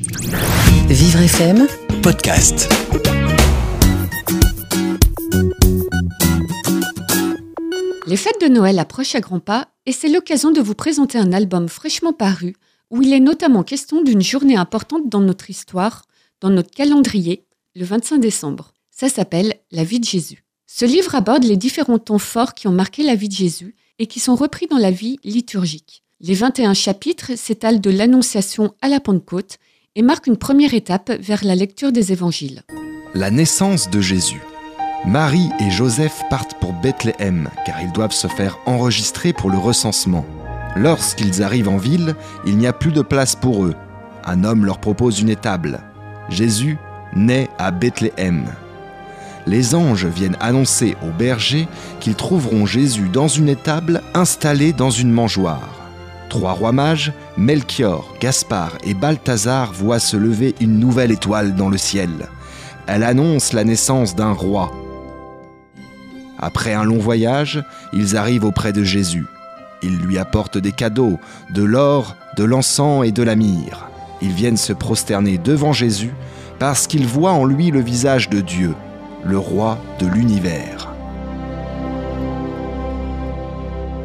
Vivre FM, podcast. Les fêtes de Noël approchent à grands pas et c'est l'occasion de vous présenter un album fraîchement paru où il est notamment question d'une journée importante dans notre histoire, dans notre calendrier, le 25 décembre. Ça s'appelle La vie de Jésus. Ce livre aborde les différents temps forts qui ont marqué la vie de Jésus et qui sont repris dans la vie liturgique. Les 21 chapitres s'étalent de l'Annonciation à la Pentecôte et marquent une première étape vers la lecture des évangiles. La naissance de Jésus. Marie et Joseph partent pour Bethléem car ils doivent se faire enregistrer pour le recensement. Lorsqu'ils arrivent en ville, il n'y a plus de place pour eux. Un homme leur propose une étable. Jésus naît à Bethléem. Les anges viennent annoncer aux bergers qu'ils trouveront Jésus dans une étable installée dans une mangeoire. Trois rois mages, Melchior, Gaspard et Balthazar, voient se lever une nouvelle étoile dans le ciel. Elle annonce la naissance d'un roi. Après un long voyage, ils arrivent auprès de Jésus. Ils lui apportent des cadeaux, de l'or, de l'encens et de la myrrhe. Ils viennent se prosterner devant Jésus parce qu'ils voient en lui le visage de Dieu, le roi de l'univers.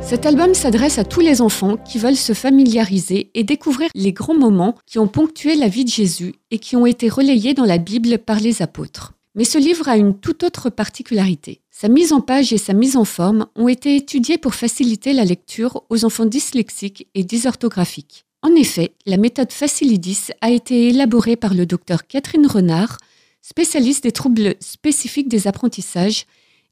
Cet album s'adresse à tous les enfants qui veulent se familiariser et découvrir les grands moments qui ont ponctué la vie de Jésus et qui ont été relayés dans la Bible par les apôtres. Mais ce livre a une toute autre particularité. Sa mise en page et sa mise en forme ont été étudiées pour faciliter la lecture aux enfants dyslexiques et dysorthographiques. En effet, la méthode Facilidis a été élaborée par le docteur Catherine Renard, spécialiste des troubles spécifiques des apprentissages,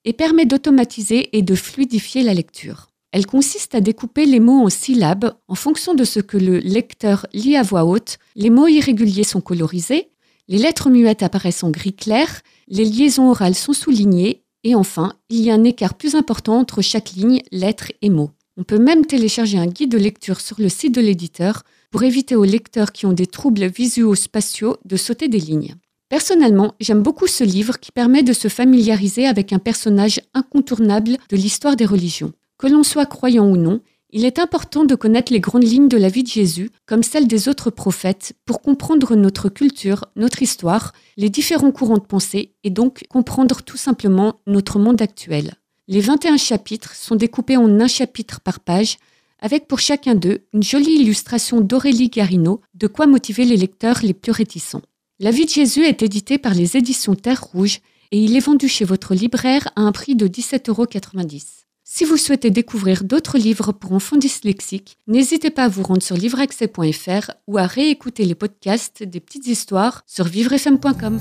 et permet d'automatiser et de fluidifier la lecture. Elle consiste à découper les mots en syllabes en fonction de ce que le lecteur lit à voix haute. Les mots irréguliers sont colorisés, les lettres muettes apparaissent en gris clair, les liaisons orales sont soulignées et enfin, il y a un écart plus important entre chaque ligne, lettre et mot. On peut même télécharger un guide de lecture sur le site de l'éditeur pour éviter aux lecteurs qui ont des troubles visuo-spatiaux de sauter des lignes. Personnellement, j'aime beaucoup ce livre qui permet de se familiariser avec un personnage incontournable de l'histoire des religions. Que l'on soit croyant ou non, il est important de connaître les grandes lignes de la vie de Jésus, comme celles des autres prophètes, pour comprendre notre culture, notre histoire, les différents courants de pensée, et donc comprendre tout simplement notre monde actuel. Les 21 chapitres sont découpés en un chapitre par page, avec pour chacun d'eux une jolie illustration d'Aurélie Garino, de quoi motiver les lecteurs les plus réticents. La vie de Jésus est édité par les éditions Terre Rouge et il est vendu chez votre libraire à un prix de 17,90 euros. Si vous souhaitez découvrir d'autres livres pour enfants dyslexiques, n'hésitez pas à vous rendre sur livreaccès.fr ou à réécouter les podcasts des petites histoires sur vivrefm.com.